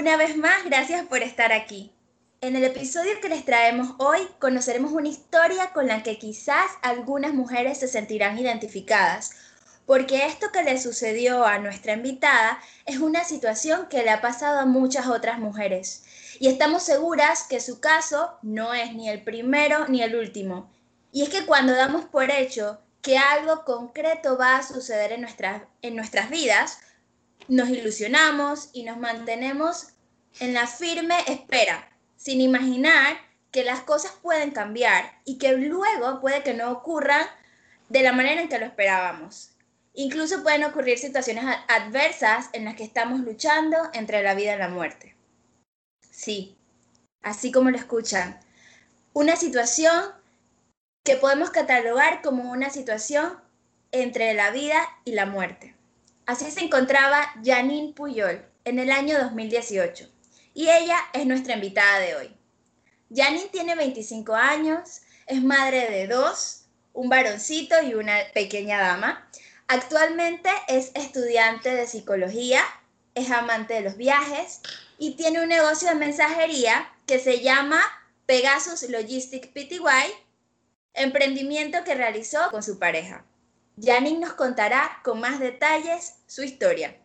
Una vez más gracias por estar aquí. En el episodio que les traemos hoy conoceremos una historia con la que quizás algunas mujeres se sentirán identificadas, porque esto que le sucedió a nuestra invitada es una situación que le ha pasado a muchas otras mujeres. Y estamos seguras que su caso no es ni el primero ni el último. Y es que cuando damos por hecho que algo concreto va a suceder en nuestras, en nuestras vidas, nos ilusionamos y nos mantenemos en la firme espera, sin imaginar que las cosas pueden cambiar y que luego puede que no ocurran de la manera en que lo esperábamos. Incluso pueden ocurrir situaciones adversas en las que estamos luchando entre la vida y la muerte. Sí, así como lo escuchan. Una situación que podemos catalogar como una situación entre la vida y la muerte. Así se encontraba Janine Puyol en el año 2018 y ella es nuestra invitada de hoy. Janine tiene 25 años, es madre de dos, un varoncito y una pequeña dama. Actualmente es estudiante de psicología, es amante de los viajes y tiene un negocio de mensajería que se llama Pegasus Logistics Pty, emprendimiento que realizó con su pareja. Janine nos contará con más detalles su historia.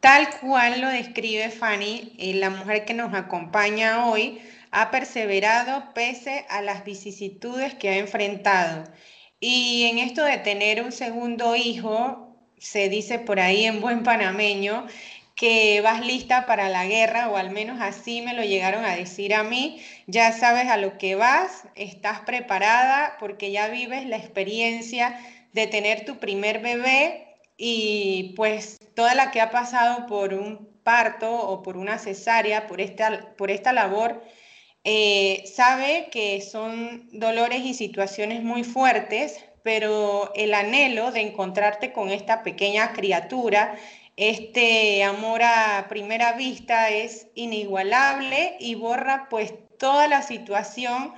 Tal cual lo describe Fanny, eh, la mujer que nos acompaña hoy ha perseverado pese a las vicisitudes que ha enfrentado. Y en esto de tener un segundo hijo, se dice por ahí en buen panameño, que vas lista para la guerra, o al menos así me lo llegaron a decir a mí, ya sabes a lo que vas, estás preparada porque ya vives la experiencia de tener tu primer bebé y pues toda la que ha pasado por un parto o por una cesárea, por esta, por esta labor, eh, sabe que son dolores y situaciones muy fuertes, pero el anhelo de encontrarte con esta pequeña criatura este amor a primera vista es inigualable y borra pues toda la situación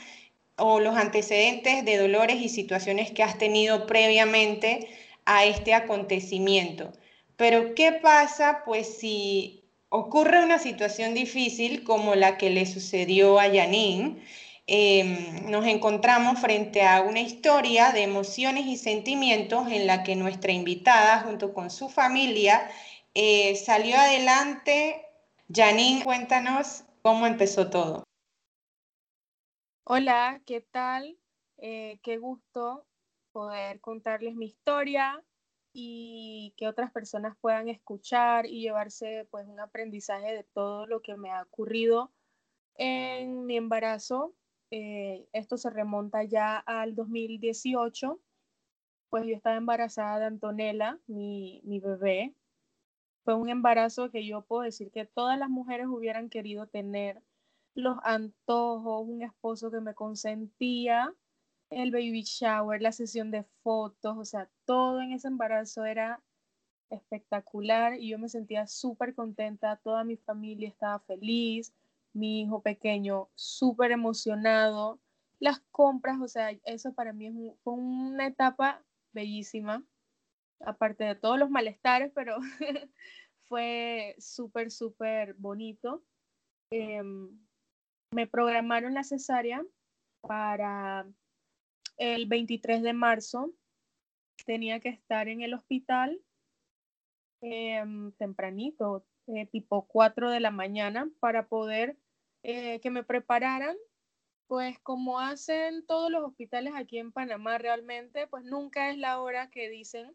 o los antecedentes de dolores y situaciones que has tenido previamente a este acontecimiento. Pero ¿qué pasa pues si ocurre una situación difícil como la que le sucedió a Janine? Em, nos encontramos frente a una historia de emociones y sentimientos en la que nuestra invitada junto con su familia eh, salió adelante. Janine, cuéntanos cómo empezó todo. Hola, ¿qué tal? Eh, qué gusto poder contarles mi historia y que otras personas puedan escuchar y llevarse pues un aprendizaje de todo lo que me ha ocurrido en mi embarazo. Eh, esto se remonta ya al 2018, pues yo estaba embarazada de Antonella, mi, mi bebé, un embarazo que yo puedo decir que todas las mujeres hubieran querido tener los antojos, un esposo que me consentía, el baby shower, la sesión de fotos, o sea, todo en ese embarazo era espectacular y yo me sentía súper contenta, toda mi familia estaba feliz, mi hijo pequeño súper emocionado, las compras, o sea, eso para mí fue una etapa bellísima aparte de todos los malestares, pero fue súper, súper bonito. Em, me programaron la cesárea para el 23 de marzo. Tenía que estar en el hospital em, tempranito, eh, tipo 4 de la mañana, para poder eh, que me prepararan pues como hacen todos los hospitales aquí en Panamá realmente, pues nunca es la hora que dicen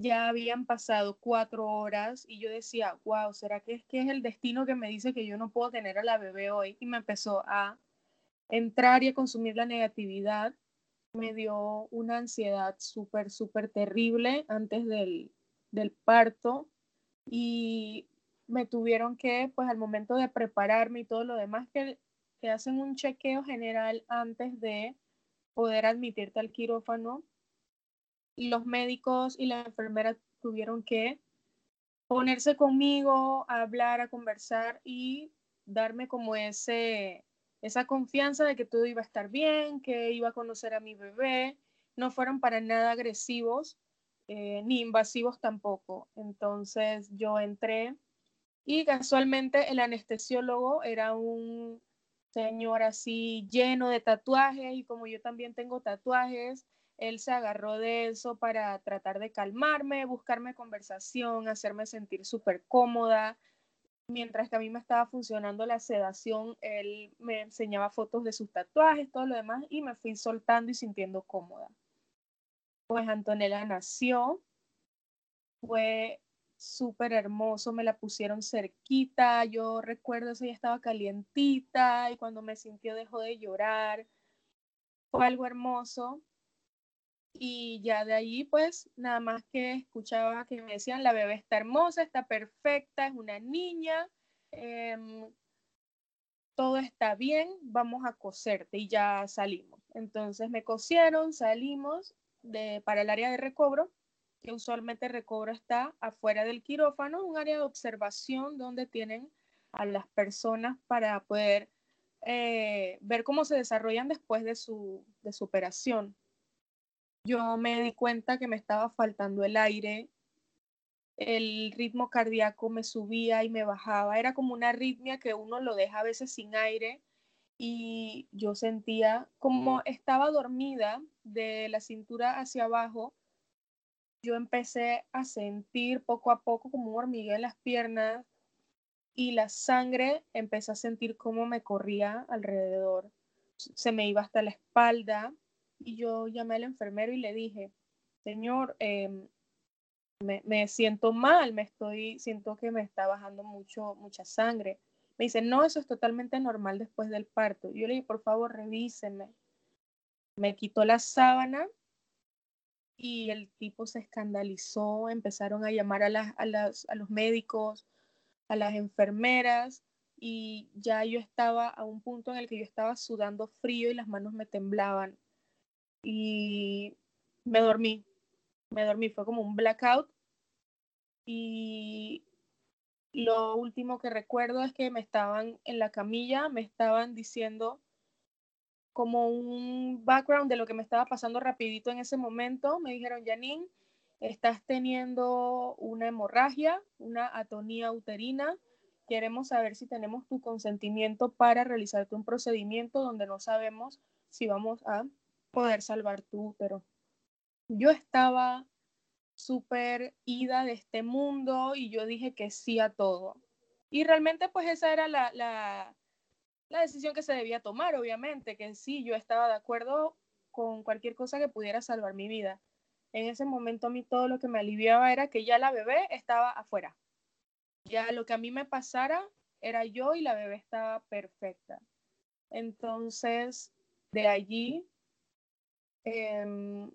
ya habían pasado cuatro horas y yo decía, wow, ¿será que es que es el destino que me dice que yo no puedo tener a la bebé hoy? Y me empezó a entrar y a consumir la negatividad. Me dio una ansiedad súper, súper terrible antes del, del parto y me tuvieron que, pues al momento de prepararme y todo lo demás, que, que hacen un chequeo general antes de poder admitirte al quirófano, los médicos y la enfermera tuvieron que ponerse conmigo, a hablar, a conversar y darme como ese, esa confianza de que todo iba a estar bien, que iba a conocer a mi bebé. No fueron para nada agresivos. eh, ni invasivos tampoco. Entonces yo entré y casualmente el anestesiólogo era un señor así lleno de tatuajes y como yo también tengo tatuajes, él se agarró de eso para tratar de calmarme, buscarme conversación, hacerme sentir súper cómoda. Mientras que a mí me estaba funcionando la sedación, él me enseñaba fotos de sus tatuajes, todo lo demás, y me fui soltando y sintiendo cómoda. Pues Antonella nació, fue súper hermoso, me la pusieron cerquita, yo recuerdo que ella estaba calientita y cuando me sintió dejó de llorar, fue algo hermoso y ya de ahí pues nada más que escuchaba que me decían la bebé está hermosa, está perfecta, es una niña, em, todo está bien, vamos a coserte y ya salimos. Entonces me cosieron, salimos de, para el área de recobro, que usualmente recobro está afuera del quirófano, un área de observación donde tienen a las personas para poder eh, ver cómo se desarrollan después de su, de su operación yo me di cuenta que me estaba faltando el aire, el ritmo cardíaco me subía y me bajaba, era como una arritmia que uno lo deja a veces sin aire y yo sentía como estaba dormida de la cintura hacia abajo, yo empecé a sentir poco a poco como un hormigueo en las piernas y la sangre empecé a sentir cómo me corría alrededor, se me iba hasta la espalda y yo llamé al enfermero y le dije, señor, em, me, siento mal, me estoy, siento que me está bajando mucho, mucha sangre. Me dice, no, eso es totalmente normal después del parto. Yo le dije, por favor, revíseme. Me quitó la sábana y el tipo se escandalizó, empezaron a llamar a, las, a, las, a los médicos, a las enfermeras y ya yo estaba a un punto en el que yo estaba sudando frío y las manos me temblaban y me dormí. Me dormí, fue como un blackout. Y lo último que recuerdo es que me estaban en la camilla, me estaban diciendo como un background de lo que me estaba pasando rapidito en ese momento. Me dijeron, Janine, estás teniendo una hemorragia, una atonía uterina. Queremos saber si tenemos tu consentimiento para realizarte un procedimiento donde no sabemos si vamos a poder salvar tu útero. Yo estaba súper ida de este mundo y yo dije que sí a todo. Y realmente pues esa era la, la, la decisión que se debía tomar, obviamente, que sí, yo estaba de acuerdo con cualquier cosa que pudiera salvar mi vida. En ese momento a mí todo lo que me aliviaba era que ya la bebé estaba afuera. Ya lo que a mí me pasara era yo y la bebé estaba perfecta. Entonces, de allí Em,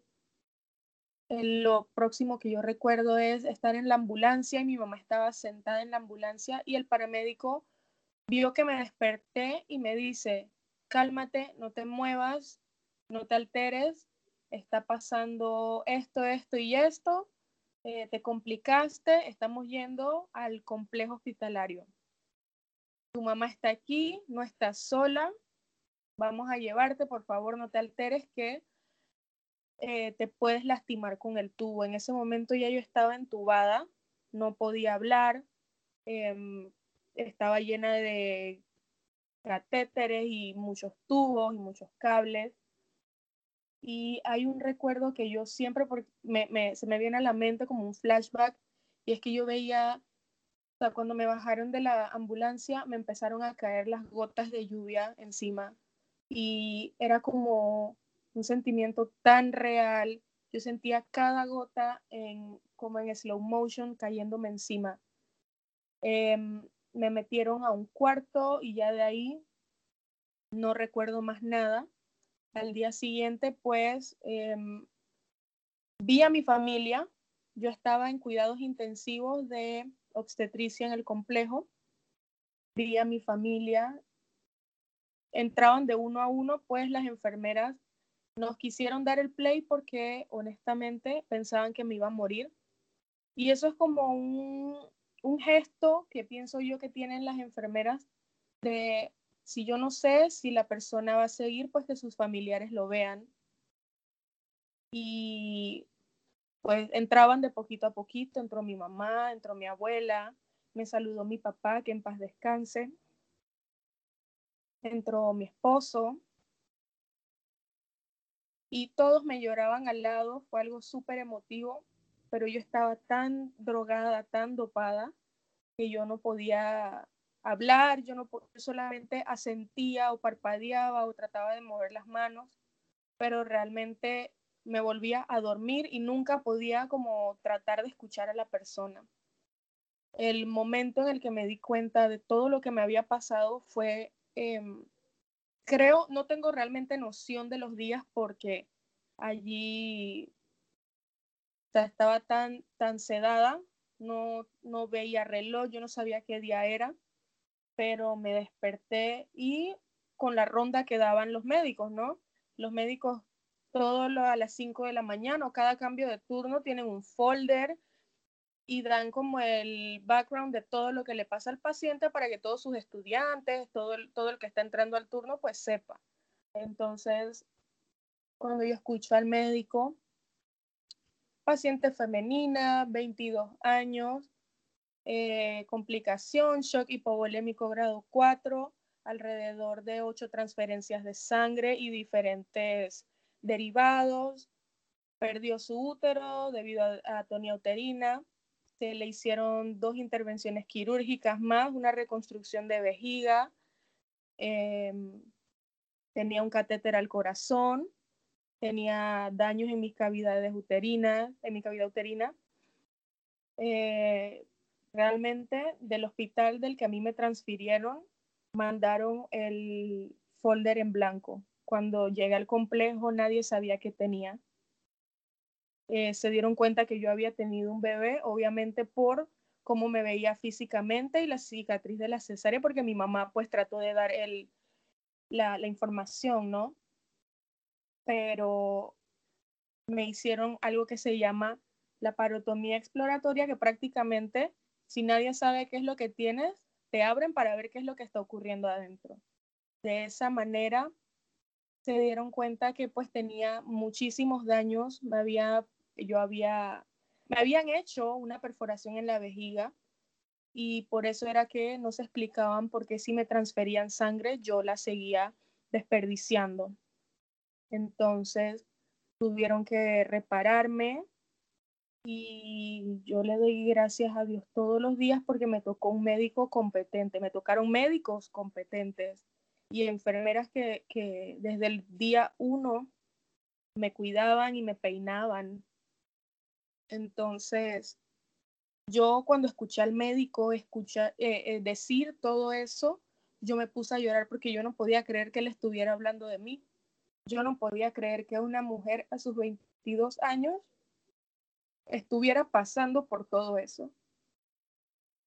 lo próximo que yo recuerdo es estar en la ambulancia y mi mamá estaba sentada en la ambulancia y el paramédico vio que me desperté y me dice, cálmate, no te muevas, no te alteres, está pasando esto, esto y esto, eh, te complicaste, estamos yendo al complejo hospitalario. Tu mamá está aquí, no estás sola, vamos a llevarte, por favor, no te alteres, que eh, te puedes lastimar con el tubo. En ese momento ya yo estaba entubada, no podía hablar, em, estaba llena de catéteres y muchos tubos y muchos cables. Y hay un recuerdo que yo siempre, porque se me viene a la mente como un flashback, y es que yo veía, cuando me bajaron de la ambulancia, me empezaron a caer las gotas de lluvia encima. Y era como un sentimiento tan real. Yo sentía cada gota en, como en slow motion cayéndome encima. Em, me metieron a un cuarto y ya de ahí no recuerdo más nada. Al día siguiente, pues, em, vi a mi familia. Yo estaba en cuidados intensivos de obstetricia en el complejo. Vi a mi familia. Entraban de uno a uno, pues las enfermeras nos quisieron dar el play porque honestamente pensaban que me iba a morir. Y eso es como un, un gesto que pienso yo que tienen las enfermeras de si yo no sé si la persona va a seguir, pues que sus familiares lo vean. Y pues entraban de poquito a poquito, entró mi mamá, entró mi abuela, me saludó mi papá, que en paz descanse, entró mi esposo y todos me lloraban al lado, fue algo súper emotivo, pero yo estaba tan drogada, tan dopada, que yo no podía hablar, yo no solamente asentía o parpadeaba o trataba de mover las manos, pero realmente me volvía a dormir y nunca podía como tratar de escuchar a la persona. El momento en el que me di cuenta de todo lo que me había pasado fue, em, creo, no tengo realmente noción de los días porque allí estaba tan, tan sedada, no, no veía reloj, yo no sabía qué día era, pero me desperté y con la ronda que daban los médicos, ¿no? Los médicos todo a las 5 de la mañana o cada cambio de turno tienen un folder y dan como el background de todo lo que le pasa al paciente para que todos sus estudiantes, todo el, todo el que está entrando al turno, pues sepa. Entonces, cuando yo escucho al médico, paciente femenina, 22 años, eh, complicación, shock hipovolémico grado 4, alrededor de 8 transferencias de sangre y diferentes derivados, perdió su útero debido a, atonía uterina, se le hicieron dos intervenciones quirúrgicas más, una reconstrucción de vejiga, em, tenía un catéter al corazón, tenía daños en mis cavidades uterinas, en mi cavidad uterina. Eh, realmente del hospital del que a mí me transfirieron, mandaron el folder en blanco. Cuando llegué al complejo nadie sabía qué tenía. Eh, se dieron cuenta que yo había tenido un bebé, obviamente por cómo me veía físicamente y la cicatriz de la cesárea, porque mi mamá pues trató de dar el, la, la información, ¿no? Pero me hicieron algo que se llama la parotomía exploratoria, que prácticamente si nadie sabe qué es lo que tienes, te abren para ver qué es lo que está ocurriendo adentro. De esa manera se dieron cuenta que pues tenía muchísimos daños, me había, yo había, me habían hecho una perforación en la vejiga y por eso era que no se explicaban por qué si me transferían sangre yo la seguía desperdiciando. Entonces tuvieron que repararme y yo le doy gracias a Dios todos los días porque me tocó un médico competente, me tocaron médicos competentes y enfermeras que, que desde el día uno me cuidaban y me peinaban. Entonces, yo cuando escuché al médico escuchar, eh, eh, decir todo eso, yo me puse a llorar porque yo no podía creer que él estuviera hablando de mí. Yo no podía creer que una mujer a sus 22 años estuviera pasando por todo eso.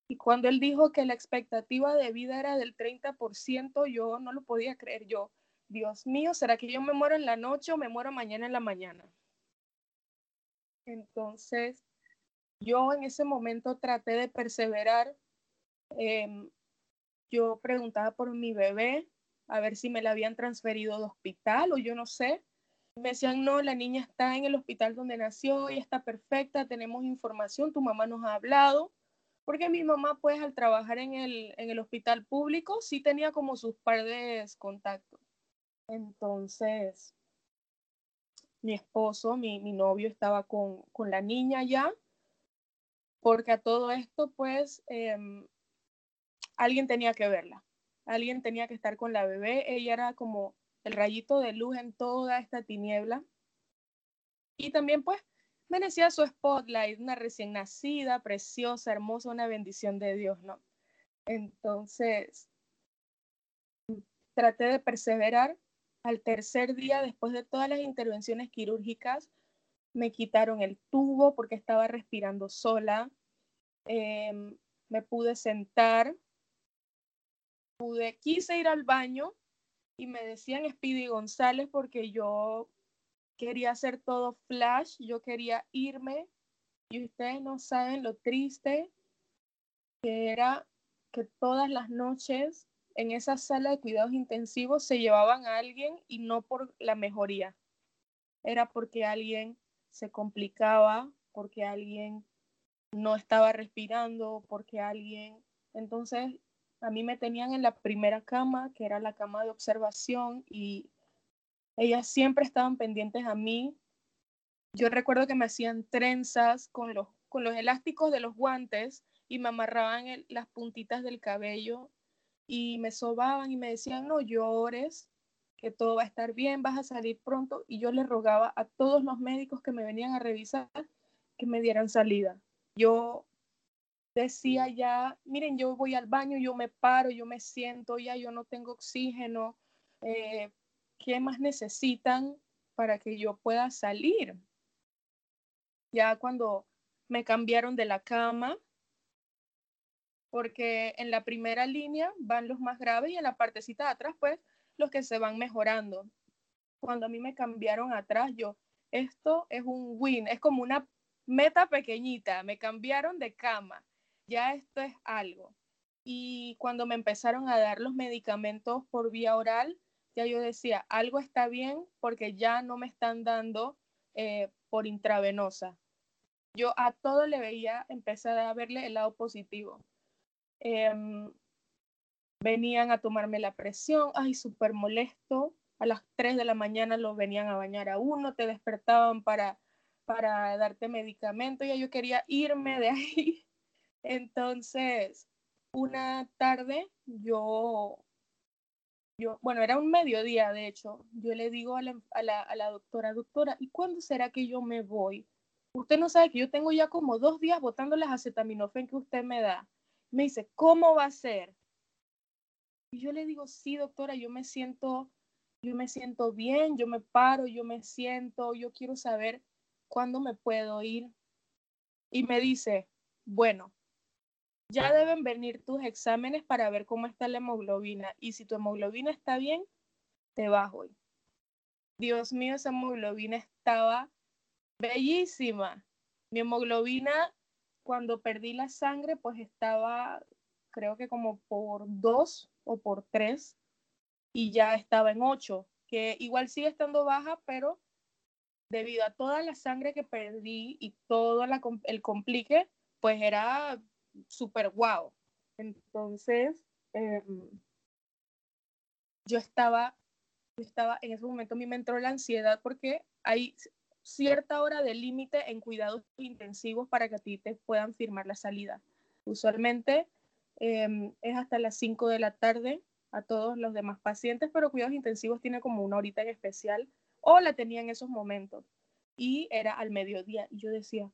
Y cuando él dijo que la expectativa de vida era del 30%, yo no lo podía creer. Yo, Dios mío, ¿será que yo me muero en la noche o me muero mañana en la mañana? Entonces, yo en ese momento traté de perseverar. Em, yo preguntaba por mi bebé, a ver si me la habían transferido de hospital o yo no sé. Me decían, no, la niña está en el hospital donde nació y está perfecta, tenemos información, tu mamá nos ha hablado porque mi mamá, pues, al trabajar en el, en el hospital público, sí tenía como sus par de contactos. Entonces, mi esposo, mi, mi novio, estaba con, con, la niña ya, porque a todo esto, pues, em, alguien tenía que verla, alguien tenía que estar con la bebé, ella era como el rayito de luz en toda esta tiniebla. Y también, pues, merecía su spotlight, una recién nacida, preciosa, hermosa, una bendición de Dios, ¿no? Entonces, traté de perseverar. Al tercer día, después de todas las intervenciones quirúrgicas, me quitaron el tubo porque estaba respirando sola. Em, me pude sentar. Pude, quise ir al baño y me decían Speedy González porque yo quería hacer todo flash, yo quería irme y ustedes no saben lo triste que era que todas las noches en esa sala de cuidados intensivos se llevaban a alguien y no por la mejoría, era porque alguien se complicaba porque alguien no estaba respirando, porque alguien... Entonces, a mí me tenían en la primera cama, que era la cama de observación, y ellas siempre estaban pendientes a mí. Yo recuerdo que me hacían trenzas con los, con los elásticos de los guantes y me amarraban las puntitas del cabello y me sobaban y me decían, no llores, que todo va a estar bien, vas a salir pronto. Y yo le rogaba a todos los médicos que me venían a revisar que me dieran salida. Yo decía ya, miren, yo voy al baño, yo me paro, yo me siento, ya yo no tengo oxígeno, eh, ¿qué más necesitan para que yo pueda salir? Ya cuando me cambiaron de la cama, porque en la primera línea van los más graves y en la partecita de atrás, pues, los que se van mejorando. Cuando a mí me cambiaron atrás, yo, esto es un win, es como una meta pequeñita, me cambiaron de cama, ya esto es algo. Y cuando me empezaron a dar los medicamentos por vía oral, ya yo decía, algo está bien porque ya no me están dando eh, por intravenosa. Yo a todo le veía, empecé a verle el lado positivo. Em, venían a tomarme la presión, ay, súper molesto. A las 3 de la mañana lo venían a bañar a uno, te despertaban para para darte medicamento, ya yo quería irme de ahí. Entonces, una tarde yo, yo, bueno, era un mediodía de hecho, yo le digo a la, a la, a la doctora, doctora, ¿y cuándo será que yo me voy? Usted no sabe que yo tengo ya como dos días botando las acetaminofén que usted me da. Me dice, ¿cómo va a ser? Y yo le digo, sí, doctora, yo me siento, yo me siento bien, yo me paro, yo me siento, yo quiero saber ¿cuándo me puedo ir? Y me dice, bueno, ya deben venir tus exámenes para ver cómo está la hemoglobina. Y si tu hemoglobina está bien, te vas hoy. Dios mío, esa hemoglobina estaba bellísima. Mi hemoglobina, cuando perdí la sangre, pues estaba, creo que como por dos o por tres, y ya estaba en ocho, que igual sigue estando baja, pero debido a toda la sangre que perdí y todo el complique, pues era súper guau. Entonces, em, yo estaba, yo estaba, en ese momento a mí me entró la ansiedad porque hay cierta hora de límite en cuidados intensivos para que a ti te puedan firmar la salida. Usualmente em, es hasta las 5 de la tarde a todos los demás pacientes, pero cuidados intensivos tiene como una horita en especial o la tenía en esos momentos. Y era al mediodía. Y yo decía,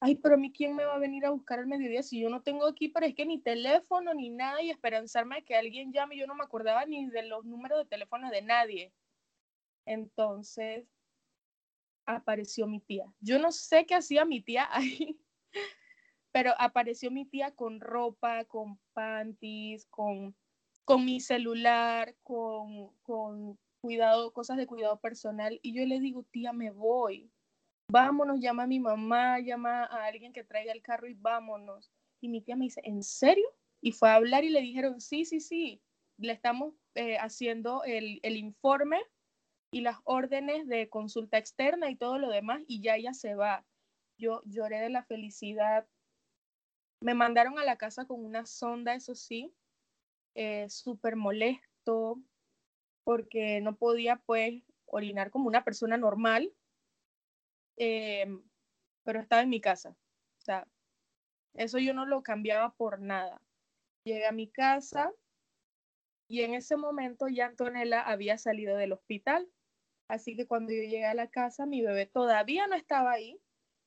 ay, pero a mí quién me va a venir a buscar al mediodía si yo no tengo aquí, pero es que ni teléfono ni nada y esperanzarme de que alguien llame. Yo no me acordaba ni de los números de teléfono de nadie. Entonces apareció mi tía. Yo no sé qué hacía mi tía ahí, pero apareció mi tía con ropa, con panties, con, con mi celular, con, con cuidado, cosas de cuidado personal. Y yo le digo, tía, me voy. Vámonos, llama a mi mamá, llama a alguien que traiga el carro y vámonos. Y mi tía me dice, ¿en serio? Y fue a hablar y le dijeron, sí, sí, sí, le estamos eh, haciendo el, el informe y las órdenes de consulta externa y todo lo demás y ya ella se va. Yo lloré de la felicidad. Me mandaron a la casa con una sonda, eso sí, eh, súper molesto, porque no podía pues orinar como una persona normal, em, pero estaba en mi casa. O sea, eso yo no lo cambiaba por nada. Llegué a mi casa y en ese momento ya Antonella había salido del hospital. Así que cuando yo llegué a la casa, mi bebé todavía no estaba ahí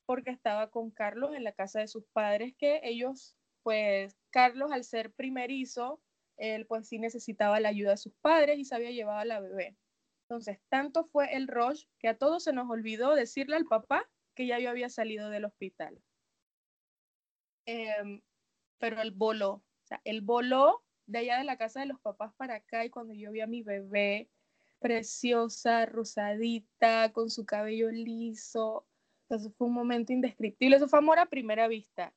porque estaba con Carlos en la casa de sus padres, que ellos, pues Carlos al ser primerizo, él pues sí necesitaba la ayuda de sus padres y se había llevado a la bebé. Entonces, tanto fue el rush que a todos se nos olvidó decirle al papá que ya yo había salido del hospital. Em, pero él voló, o sea, él voló de allá de la casa de los papás para acá y cuando yo vi a mi bebé preciosa, rosadita, con su cabello liso, entonces fue un momento indescriptible, eso fue amor a primera vista.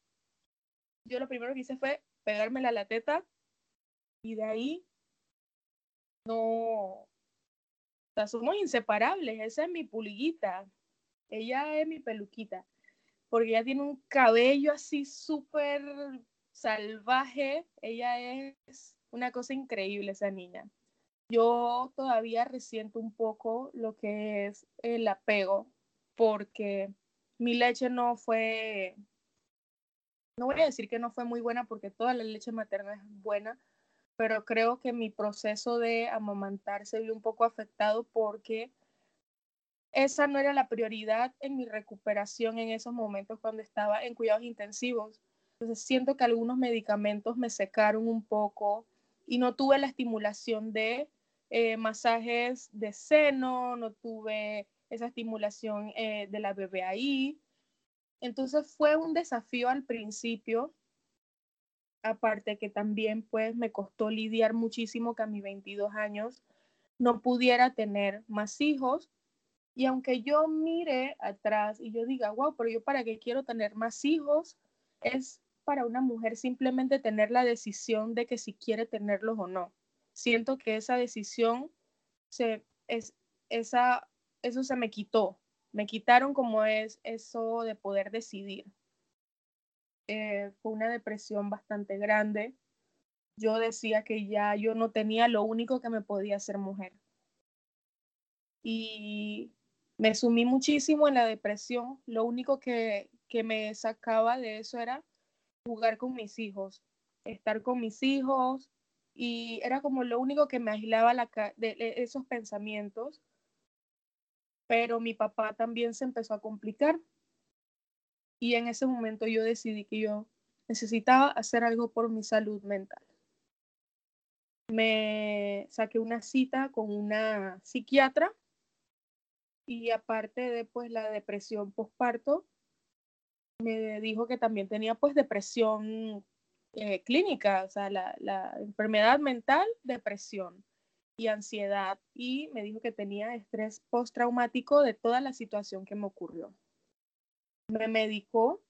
Yo lo primero que hice fue pegarme la teta y de ahí no, o sea, somos inseparables, esa es mi pulguita, ella es mi peluquita. porque ella tiene un cabello así súper salvaje. Ella es una cosa increíble, esa niña. Yo todavía resiento un poco lo que es el apego, porque mi leche no fue, no voy a decir que no fue muy buena, porque toda la leche materna es buena, pero creo que mi proceso de amamantar se vio un poco afectado porque esa no era la prioridad en mi recuperación en esos momentos cuando estaba en cuidados intensivos. Entonces siento que algunos medicamentos me secaron un poco y no tuve la estimulación de eh, masajes de seno, no tuve esa estimulación eh, de la ahí. Entonces fue un desafío al principio, aparte que también pues me costó lidiar muchísimo que a mis 22 años no pudiera tener más hijos y aunque yo mire atrás y yo diga, wow, pero yo para qué quiero tener más hijos, es para una mujer simplemente tener la decisión de que si quiere tenerlos o no. Siento que esa decisión, se, es, esa, eso se me quitó. Me quitaron como es eso de poder decidir. Eh, fue una depresión bastante grande. Yo decía que ya yo no tenía lo único que me podía hacer mujer. Y me sumí muchísimo en la depresión. Lo único que, me sacaba de eso era jugar con mis hijos, estar con mis hijos y era como lo único que me aislaba la, de esos pensamientos. Pero mi papá también se empezó a complicar y en ese momento yo decidí que yo necesitaba hacer algo por mi salud mental. Me saqué una cita con una psiquiatra y aparte de pues la depresión postparto, me dijo que también tenía pues depresión eh, clínica, o sea, la, la, enfermedad mental, depresión y ansiedad, y me dijo que tenía estrés postraumático de toda la situación que me ocurrió. Me medicó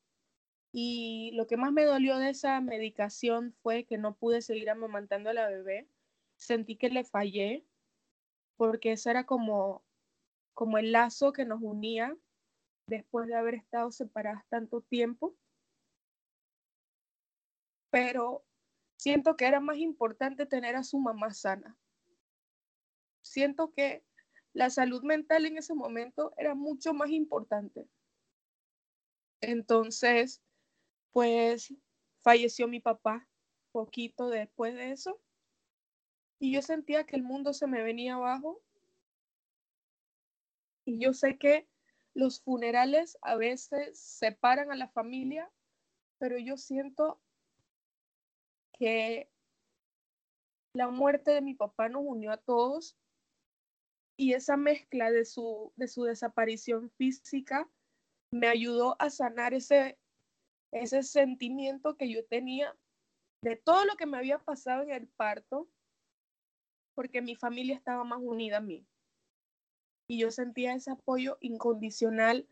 y lo que más me dolió de esa medicación fue que no pude seguir amamantando a la bebé. Sentí que le fallé porque eso era como como el lazo que nos unía después de haber estado separadas tanto tiempo. Pero siento que era más importante tener a su mamá sana. Siento que la salud mental en ese momento era mucho más importante. Entonces, pues falleció mi papá poquito después de eso. Y yo sentía que el mundo se me venía abajo y yo sé que los funerales a veces separan a la familia, pero yo siento que la muerte de mi papá nos unió a todos y esa mezcla de su, de su desaparición física me ayudó a sanar ese, ese sentimiento que yo tenía de todo lo que me había pasado en el parto, porque mi familia estaba más unida a mí y yo sentía ese apoyo incondicional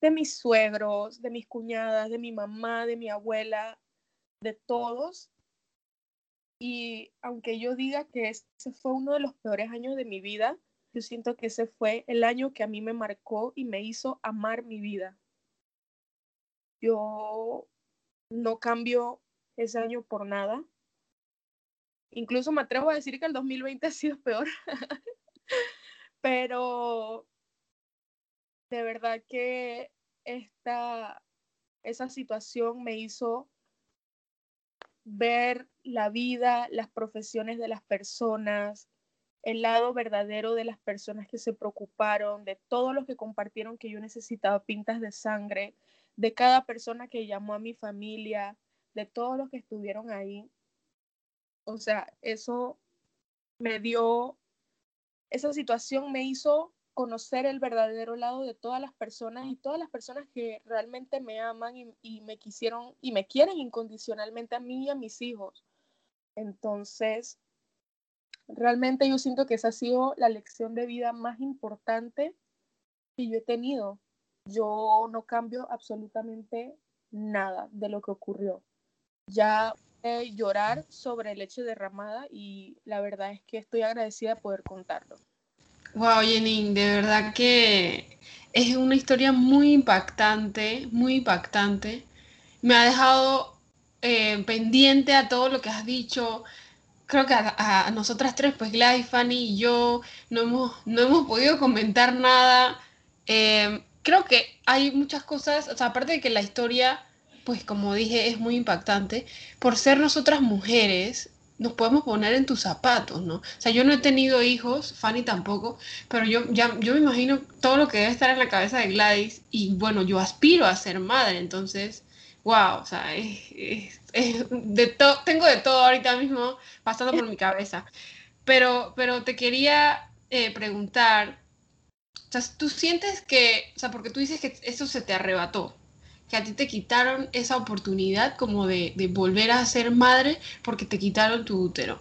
de mis suegros, de mis cuñadas, de mi mamá, de mi abuela, de todos. Y aunque yo diga que ese fue uno de los peores años de mi vida, yo siento que ese fue el año que a mí me marcó y me hizo amar mi vida. Yo no cambio ese año por nada. Incluso me atrevo a decir que el 2020 ha sido peor. Pero de verdad que esta, esa situación me hizo ver la vida, las profesiones de las personas, el lado verdadero de las personas que se preocuparon, de todos los que compartieron que yo necesitaba pintas de sangre, de cada persona que llamó a mi familia, de todos los que estuvieron ahí. O sea, eso me dio esa situación me hizo conocer el verdadero lado de todas las personas y todas las personas que realmente me aman y, me quisieron y me quieren incondicionalmente a mí y a mis hijos. Entonces, realmente yo siento que esa ha sido la lección de vida más importante que yo he tenido. Yo no cambio absolutamente nada de lo que ocurrió. Ya llorar sobre leche derramada y la verdad es que estoy agradecida de poder contarlo. Wow, Jenny, de verdad que es una historia muy impactante, muy impactante. Me ha dejado eh, pendiente a todo lo que has dicho. Creo que a, nosotras tres, pues Gladys, Fanny y yo, no hemos, no hemos podido comentar nada. Eh, creo que hay muchas cosas, o sea, aparte de que la historia, pues como dije, es muy impactante, por ser nosotras mujeres, nos podemos poner en tus zapatos, ¿no? O sea, yo no he tenido hijos, Fanny tampoco, pero yo, ya, yo me imagino todo lo que debe estar en la cabeza de Gladys y bueno, yo aspiro a ser madre, entonces, wow, o sea, es, de todo, tengo de todo ahorita mismo pasando por mi cabeza. Pero, pero te quería eh, preguntar, o sea, tú sientes que, o sea, porque tú dices que eso se te arrebató, que a ti te quitaron esa oportunidad como de, volver a ser madre porque te quitaron tu útero.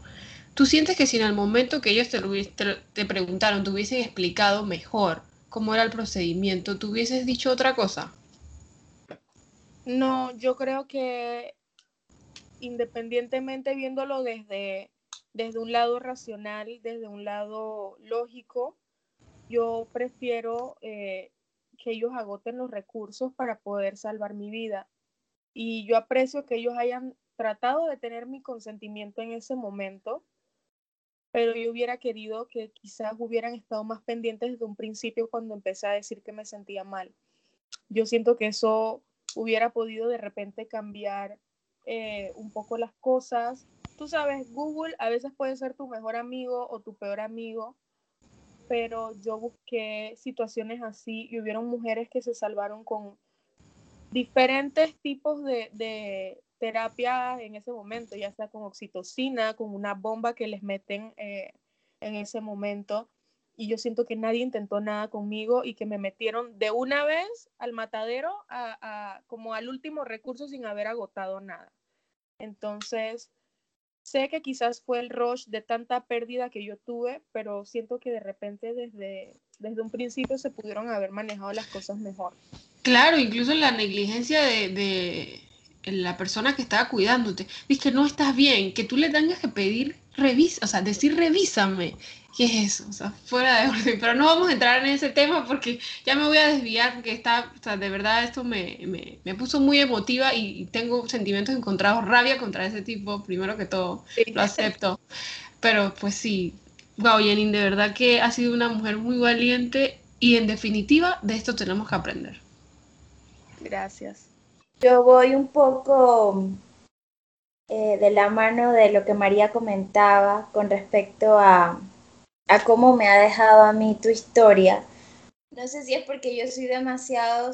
¿Tú sientes que si en el momento que ellos te, te, preguntaron, te hubiesen explicado mejor cómo era el procedimiento, tú hubieses dicho otra cosa? No, yo creo que independientemente viéndolo desde, desde un lado racional, desde un lado lógico, yo prefiero eh, que ellos agoten los recursos para poder salvar mi vida. Y yo aprecio que ellos hayan tratado de tener mi consentimiento en ese momento, pero yo hubiera querido que quizás hubieran estado más pendientes desde un principio cuando empecé a decir que me sentía mal. Yo siento que eso hubiera podido de repente cambiar eh, un poco las cosas. Tú sabes, Google a veces puede ser tu mejor amigo o tu peor amigo, pero yo busqué situaciones así y hubieron mujeres que se salvaron con diferentes tipos de, de terapia en ese momento, ya sea con oxitocina, con una bomba que les meten eh, en ese momento. Y yo siento que nadie intentó nada conmigo y que me metieron de una vez al matadero a, como al último recurso sin haber agotado nada. Entonces, Sé que quizás fue el rush de tanta pérdida que yo tuve, pero siento que de repente desde, desde un principio se pudieron haber manejado las cosas mejor. Claro, incluso la negligencia de, de la persona que estaba cuidándote. Viste, no estás bien, que tú le tengas que pedir revisa, o sea, decir revísame. ¿Qué es eso? O sea, fuera de orden. Pero no vamos a entrar en ese tema porque ya me voy a desviar porque está, o sea, de verdad esto me, me, me puso muy emotiva y, tengo sentimientos encontrados, rabia contra ese tipo, primero que todo, lo acepto. Pero pues sí, wow, Jenny, de verdad que ha sido una mujer muy valiente y en definitiva de esto tenemos que aprender. Gracias. Yo voy un poco eh, de la mano de lo que María comentaba con respecto a a cómo me ha dejado a mí tu historia. No sé si es porque yo soy demasiado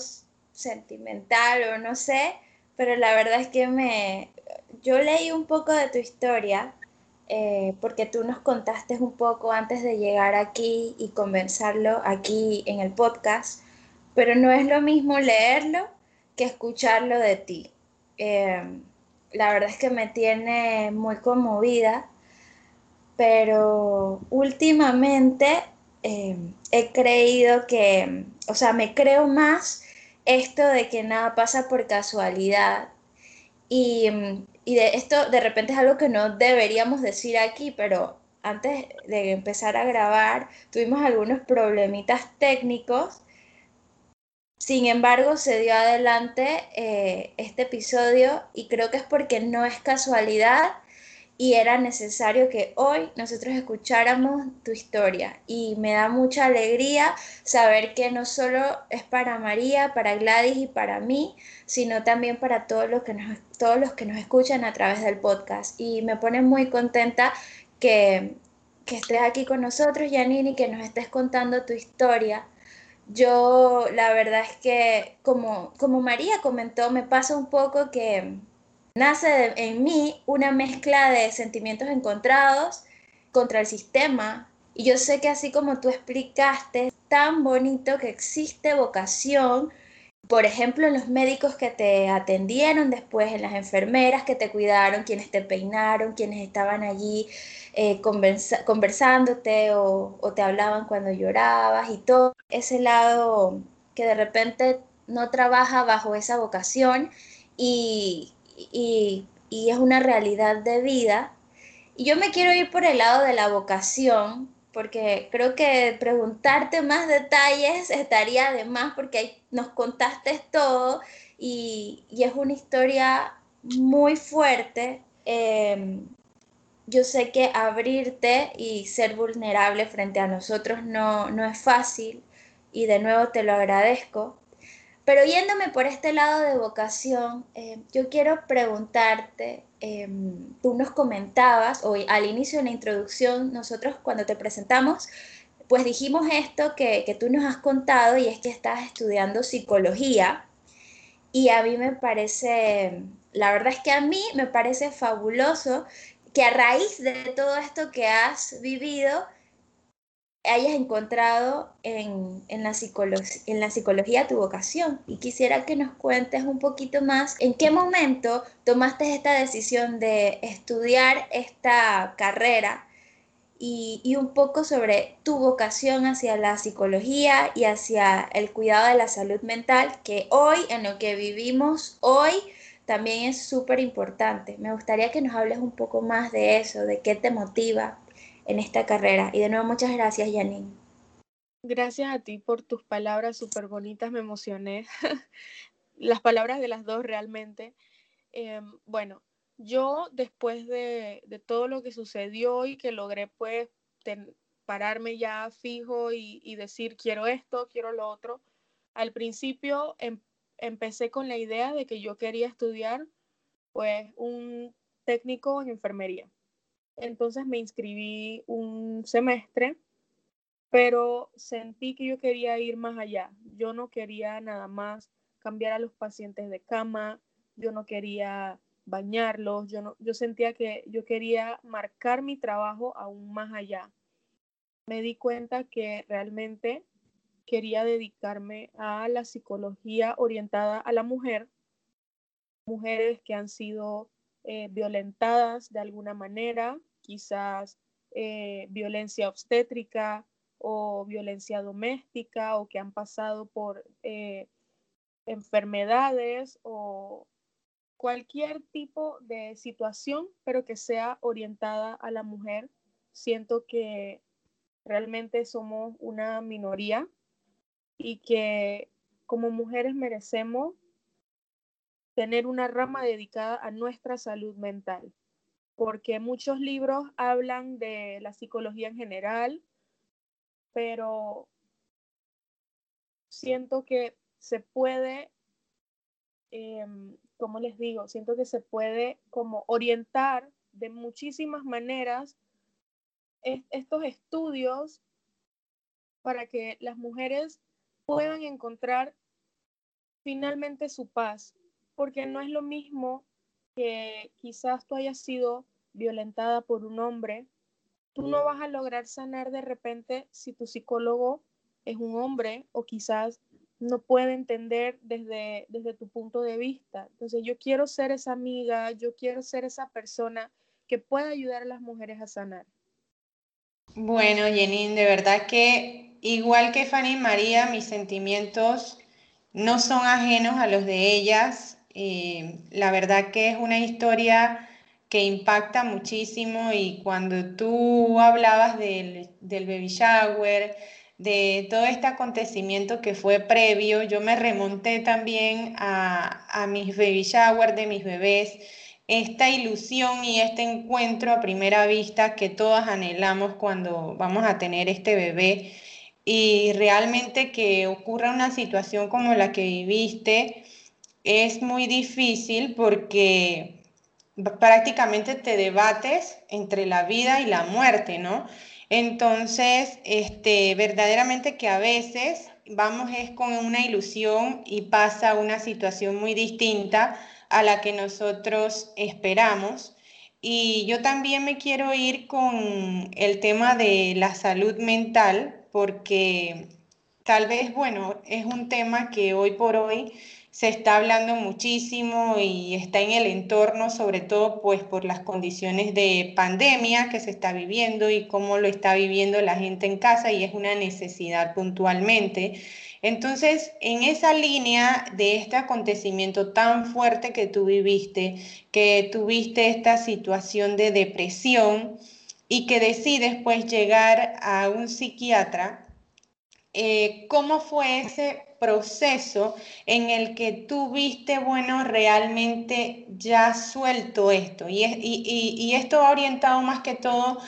sentimental o no sé, pero la verdad es que me, yo leí un poco de tu historia eh, porque tú nos contaste un poco antes de llegar aquí y conversarlo aquí en el podcast, pero no es lo mismo leerlo que escucharlo de ti. Eh, la verdad es que me tiene muy conmovida pero últimamente eh, he creído que, o sea, me creo más esto de que nada pasa por casualidad. Y, y de esto de repente es algo que no deberíamos decir aquí, pero antes de empezar a grabar tuvimos algunos problemitas técnicos. Sin embargo, se dio adelante eh, este episodio y creo que es porque no es casualidad y era necesario que hoy nosotros escucháramos tu historia y me da mucha alegría saber que no solo es para María, para Gladys y para mí, sino también para todos los que nos, todos los que nos escuchan a través del podcast y me pone muy contenta que, que estés aquí con nosotros, Janine, y que nos estés contando tu historia. Yo la verdad es que como, como María comentó, me pasa un poco que nace en mí una mezcla de sentimientos encontrados contra el sistema. Y yo sé que así como tú explicaste, es tan bonito que existe vocación, por ejemplo, en los médicos que te atendieron después, en las enfermeras que te cuidaron, quienes te peinaron, quienes estaban allí eh, conversándote o, o te hablaban cuando llorabas y todo ese lado que de repente no trabaja bajo esa vocación y, y, es una realidad de vida. Y yo me quiero ir por el lado de la vocación, porque creo que preguntarte más detalles estaría de más porque nos contaste todo y, es una historia muy fuerte. Em, yo sé que abrirte y ser vulnerable frente a nosotros no, no es fácil y de nuevo te lo agradezco. Pero yéndome por este lado de vocación, eh, yo quiero preguntarte, em, tú nos comentabas, hoy al inicio de la introducción, nosotros cuando te presentamos, pues dijimos esto que, que tú nos has contado y es que estás estudiando psicología y a mí me parece, la verdad es que a mí me parece fabuloso que a raíz de todo esto que has vivido, hayas encontrado en, la en la psicología tu vocación. Y quisiera que nos cuentes un poquito más en qué momento tomaste esta decisión de estudiar esta carrera y, y, un poco sobre tu vocación hacia la psicología y hacia el cuidado de la salud mental, que hoy, en lo que vivimos hoy, también es súper importante. Me gustaría que nos hables un poco más de eso, de qué te motiva en esta carrera. Y de nuevo, muchas gracias, Janine. Gracias a ti por tus palabras súper bonitas, me emocioné. las palabras de las dos realmente. Em, bueno, yo después de, todo lo que sucedió y que logré pues pararme ya fijo y, decir quiero esto, quiero lo otro, al principio em, empecé con la idea de que yo quería estudiar pues un técnico en enfermería. Entonces me inscribí un semestre, pero sentí que yo quería ir más allá. Yo no quería nada más cambiar a los pacientes de cama, yo no quería bañarlos, yo, no, yo sentía que yo quería marcar mi trabajo aún más allá. Me di cuenta que realmente quería dedicarme a la psicología orientada a la mujer, mujeres que han sido eh, violentadas de alguna manera, quizás eh, violencia obstétrica o violencia doméstica o que han pasado por eh, enfermedades o cualquier tipo de situación, pero que sea orientada a la mujer. Siento que realmente somos una minoría y que como mujeres merecemos tener una rama dedicada a nuestra salud mental porque muchos libros hablan de la psicología en general, pero siento que se puede, em, como les digo, siento que se puede como orientar de muchísimas maneras estos estudios para que las mujeres puedan encontrar finalmente su paz, porque no es lo mismo que quizás tú hayas sido violentada por un hombre, tú no vas a lograr sanar de repente si tu psicólogo es un hombre o quizás no puede entender desde, desde tu punto de vista. Entonces yo quiero ser esa amiga, yo quiero ser esa persona que pueda ayudar a las mujeres a sanar. Bueno, Jenin, de verdad que igual que Fanny y María, mis sentimientos no son ajenos a los de ellas. Eh, la verdad que es una historia que impacta muchísimo y cuando tú hablabas del, del baby shower, de todo este acontecimiento que fue previo, yo me remonté también a, a mis baby shower de mis bebés, esta ilusión y este encuentro a primera vista que todas anhelamos cuando vamos a tener este bebé y realmente que ocurra una situación como la que viviste es muy difícil porque prácticamente te debates entre la vida y la muerte, ¿no? Entonces, este, verdaderamente que a veces vamos es con una ilusión y pasa una situación muy distinta a la que nosotros esperamos. Y yo también me quiero ir con el tema de la salud mental, porque tal vez, bueno, es un tema que hoy por hoy se está hablando muchísimo y está en el entorno, sobre todo pues por las condiciones de pandemia que se está viviendo y cómo lo está viviendo la gente en casa y es una necesidad puntualmente. Entonces, en esa línea de este acontecimiento tan fuerte que tú viviste, que tuviste esta situación de depresión, y que decides pues llegar a un psiquiatra, eh, ¿cómo fue ese proceso en el que tú viste, bueno, realmente ya suelto esto? Y, esto ha orientado más que todo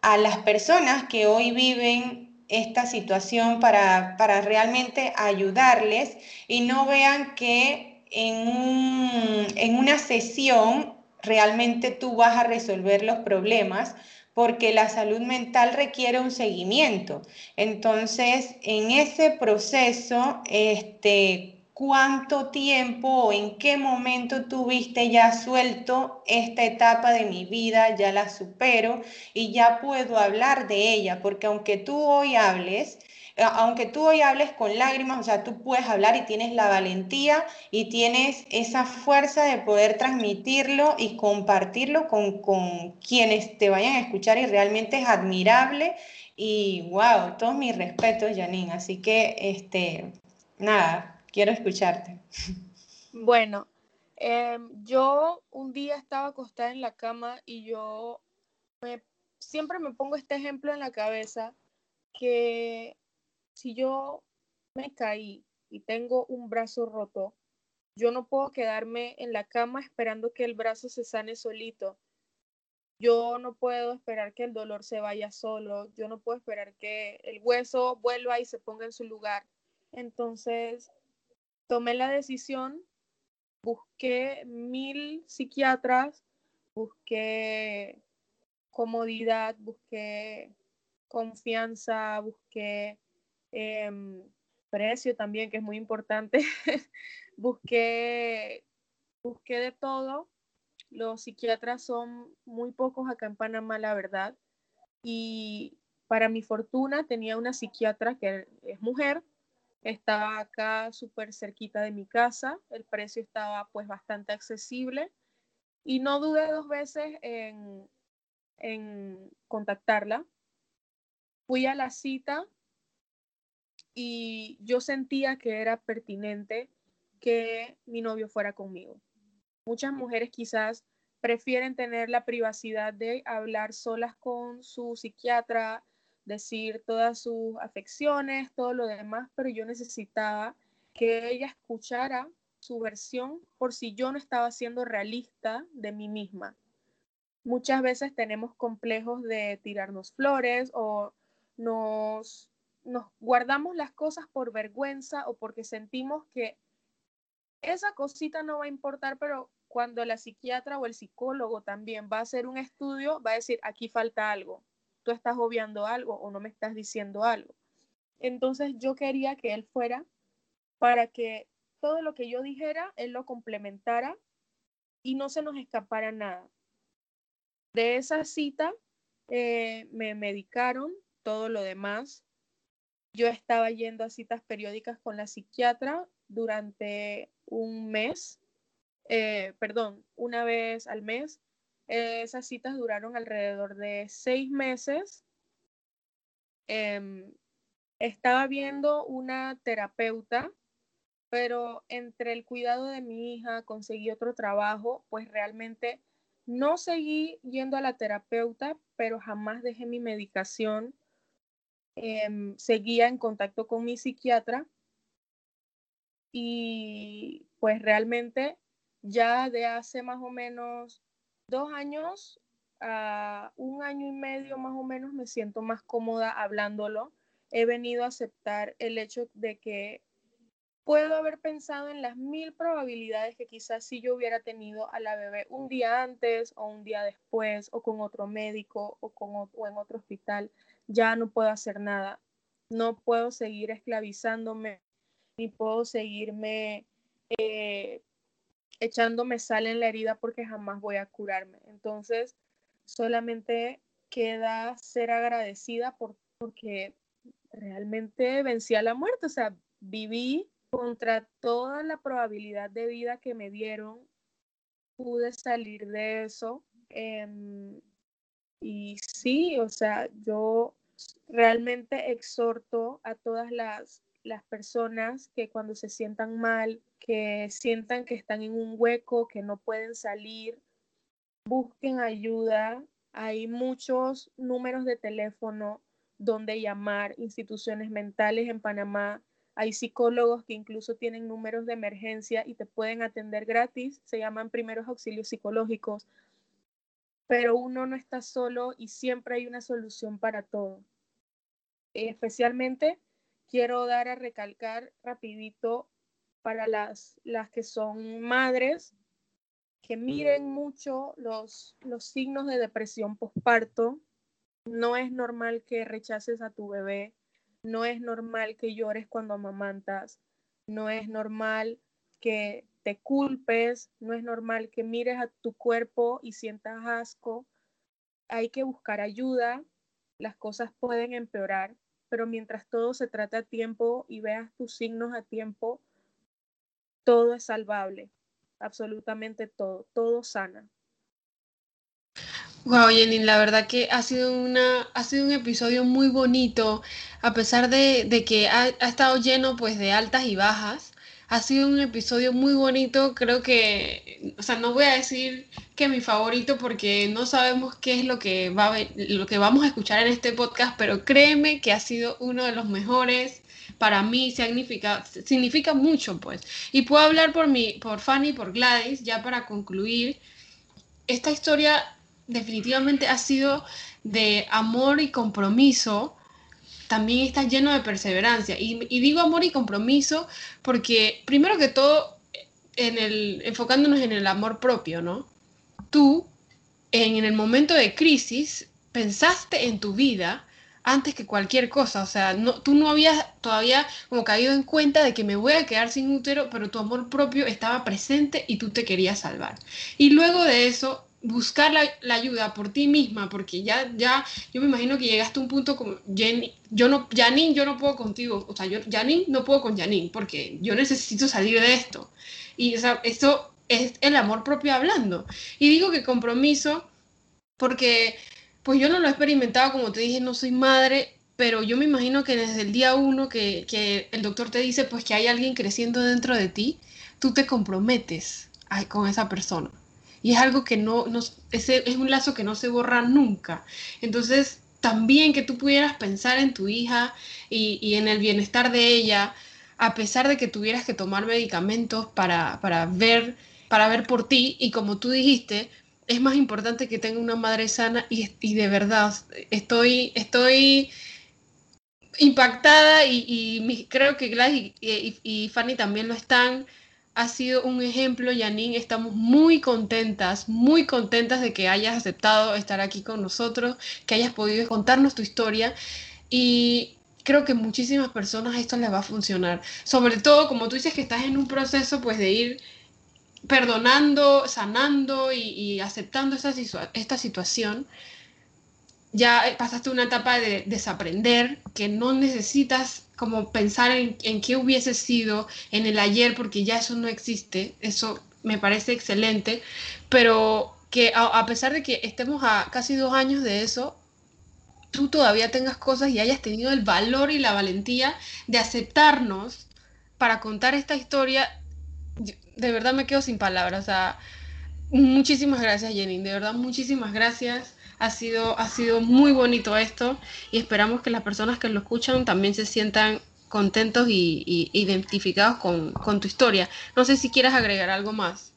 a las personas que hoy viven esta situación para, para realmente ayudarles y no vean que en, en una sesión realmente tú vas a resolver los problemas porque la salud mental requiere un seguimiento. Entonces, en ese proceso, este, cuánto tiempo o en qué momento tuviste ya suelto esta etapa de mi vida, ya la supero y ya puedo hablar de ella, porque aunque tú hoy hables, eh, aunque tú hoy hables con lágrimas, o sea, tú puedes hablar y tienes la valentía y tienes esa fuerza de poder transmitirlo y compartirlo con, con quienes te vayan a escuchar y realmente es admirable y wow, todos mis respetos, Janine. Así que, este, nada, Quiero escucharte. Bueno, em, yo un día estaba acostada en la cama y yo siempre me pongo este ejemplo en la cabeza que si yo me caí y tengo un brazo roto, yo no puedo quedarme en la cama esperando que el brazo se sane solito. Yo no puedo esperar que el dolor se vaya solo. Yo no puedo esperar que el hueso vuelva y se ponga en su lugar. Entonces, tomé la decisión, busqué mil psiquiatras, busqué comodidad, busqué confianza, busqué em, precio también, que es muy importante, busqué, busqué de todo. Los psiquiatras son muy pocos acá en Panamá, la verdad. Y para mi fortuna tenía una psiquiatra que es mujer, estaba acá súper cerquita de mi casa, el precio estaba pues bastante accesible y no dudé dos veces en, en contactarla. Fui a la cita y yo sentía que era pertinente que mi novio fuera conmigo. Muchas mujeres quizás prefieren tener la privacidad de hablar solas con su psiquiatra, decir todas sus afecciones, todo lo demás, pero yo necesitaba que ella escuchara su versión por si yo no estaba siendo realista de mí misma. Muchas veces tenemos complejos de tirarnos flores o nos, guardamos las cosas por vergüenza o porque sentimos que esa cosita no va a importar, pero cuando la psiquiatra o el psicólogo también va a hacer un estudio, va a decir, aquí falta algo tú estás obviando algo o no me estás diciendo algo. Entonces yo quería que él fuera para que todo lo que yo dijera, él lo complementara y no se nos escapara nada. De esa cita eh, me medicaron, todo lo demás. Yo estaba yendo a citas periódicas con la psiquiatra durante un mes, eh, perdón, una vez al mes esas citas duraron alrededor de seis meses. Em, estaba viendo una terapeuta, pero entre el cuidado de mi hija, conseguí otro trabajo, pues realmente no seguí yendo a la terapeuta, pero jamás dejé mi medicación. Em, seguía en contacto con mi psiquiatra y pues realmente ya de hace más o menos dos años a un año y medio más o menos me siento más cómoda hablándolo. He venido a aceptar el hecho de que puedo haber pensado en las mil probabilidades que quizás si yo hubiera tenido a la bebé un día antes o un día después o con otro médico o, con, o en otro hospital, ya no puedo hacer nada. No puedo seguir esclavizándome ni puedo seguirme eh, echándome sal en la herida porque jamás voy a curarme. Entonces, solamente queda ser agradecida por, porque realmente vencí a la muerte, o sea, viví contra toda la probabilidad de vida que me dieron, pude salir de eso. Em, y sí, o sea, yo realmente exhorto a todas las, las personas que cuando se sientan mal, que sientan que están en un hueco, que no pueden salir, busquen ayuda, Hay muchos números de teléfono donde llamar, instituciones mentales en Panamá. Hay psicólogos que incluso tienen números de emergencia y te pueden atender gratis. Se llaman primeros auxilios psicológicos. Pero uno no está solo y siempre hay una solución para todo. Especialmente quiero dar a recalcar rapidito para las, las que son madres, que miren mucho los, los signos de depresión postparto. No es normal que rechaces a tu bebé, no es normal que llores cuando amamantas, no es normal que te culpes, no es normal que mires a tu cuerpo y sientas asco. Hay que buscar ayuda, las cosas pueden empeorar, pero mientras todo se trata a tiempo y veas tus signos a tiempo, todo es salvable, absolutamente todo, todo sana. Wow, Jenny, la verdad que ha sido una, ha sido un episodio muy bonito, a pesar de, de que ha, ha, estado lleno pues de altas y bajas. Ha sido un episodio muy bonito, creo que, o sea, no voy a decir que mi favorito porque no sabemos qué es lo que va lo que vamos a escuchar en este podcast, pero créeme que ha sido uno de los mejores para mí significa, significa mucho, pues. Y puedo hablar por, mi, por Fanny y por Gladys, ya para concluir. Esta historia definitivamente ha sido de amor y compromiso. También está lleno de perseverancia. Y, digo amor y compromiso porque, primero que todo, en el, enfocándonos en el amor propio, ¿no? Tú, en, en el momento de crisis, pensaste en tu vida antes que cualquier cosa. O sea, no, tú no habías todavía como caído en cuenta de que me voy a quedar sin útero, pero tu amor propio estaba presente y tú te querías salvar. Y luego de eso, buscar la, ayuda por ti misma, porque ya, ya, yo me imagino que llegaste a un punto como, Jenny, yo no, Janine, yo no puedo contigo, o sea, yo, Janine, no puedo con Janine, porque yo necesito salir de esto. Y, o sea, esto es el amor propio hablando. Y digo que compromiso, porque pues yo no lo he experimentado, como te dije, no soy madre, pero yo me imagino que desde el día uno que, que el doctor te dice pues que hay alguien creciendo dentro de ti, tú te comprometes con esa persona. Y es algo que no, no ese es un lazo que no se borra nunca. Entonces, también que tú pudieras pensar en tu hija y, y en el bienestar de ella, a pesar de que tuvieras que tomar medicamentos para, para, ver, para ver por ti, y como tú dijiste, es más importante que tenga una madre sana y, y de verdad estoy, estoy impactada y, y creo que Gladys y, Fanny también lo están. Ha sido un ejemplo, Janine. Estamos muy contentas, muy contentas de que hayas aceptado estar aquí con nosotros, que hayas podido contarnos tu historia. Y creo que muchísimas personas esto les va a funcionar. Sobre todo, como tú dices que estás en un proceso pues de ir perdonando, sanando y, y aceptando esta, esta, situación, ya pasaste una etapa de desaprender, que no necesitas como pensar en, en qué hubiese sido en el ayer, porque ya eso no existe, eso me parece excelente, pero que a, a pesar de que estemos a casi dos años de eso, tú todavía tengas cosas y hayas tenido el valor y la valentía de aceptarnos para contar esta historia de verdad me quedo sin palabras. O sea, muchísimas gracias, Jenny. De verdad, muchísimas gracias. Ha sido, ha sido muy bonito esto y esperamos que las personas que lo escuchan también se sientan contentos y, identificados con, con, tu historia. No sé si quieras agregar algo más.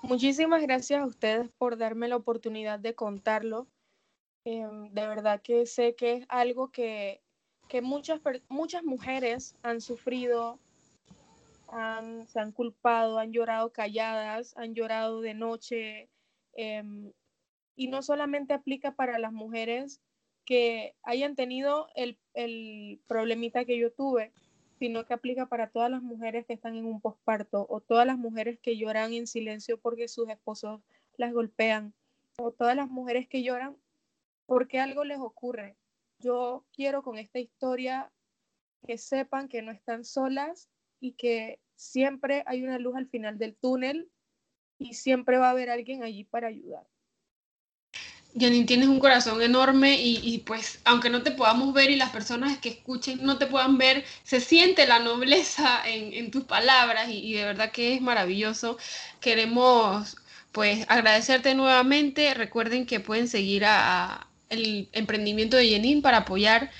Muchísimas gracias a ustedes por darme la oportunidad de contarlo. Eh, de verdad que sé que es algo que, que muchas, muchas mujeres han sufrido, han, se han culpado, han llorado calladas, han llorado de noche. Eh, y no solamente aplica para las mujeres que hayan tenido el, el, problemita que yo tuve, sino que aplica para todas las mujeres que están en un posparto o todas las mujeres que lloran en silencio porque sus esposos las golpean o todas las mujeres que lloran porque algo les ocurre. Yo quiero con esta historia que sepan que no están solas y que siempre hay una luz al final del túnel y siempre va a haber alguien allí para ayudar. Janine, tienes un corazón enorme y, y, pues aunque no te podamos ver y las personas que escuchen no te puedan ver, se siente la nobleza en, en tus palabras y, de verdad que es maravilloso. Queremos pues agradecerte nuevamente. Recuerden que pueden seguir a, el emprendimiento de Jenin para apoyar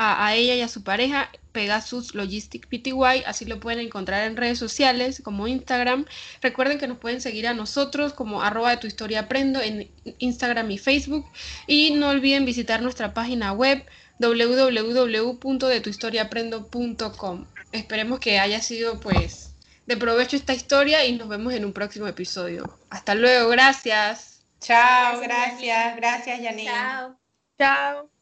a, ella y a su pareja, Pegasus Logistic Pty, así lo pueden encontrar en redes sociales como Instagram. Recuerden que nos pueden seguir a nosotros como arroba de tu historia aprendo en Instagram y Facebook. Y no olviden visitar nuestra página web www.detuhistoriaaprendo.com. Esperemos que haya sido pues de provecho esta historia y nos vemos en un próximo episodio. Hasta luego, gracias. Chao, gracias, gracias, Yanine. Chao. Chao.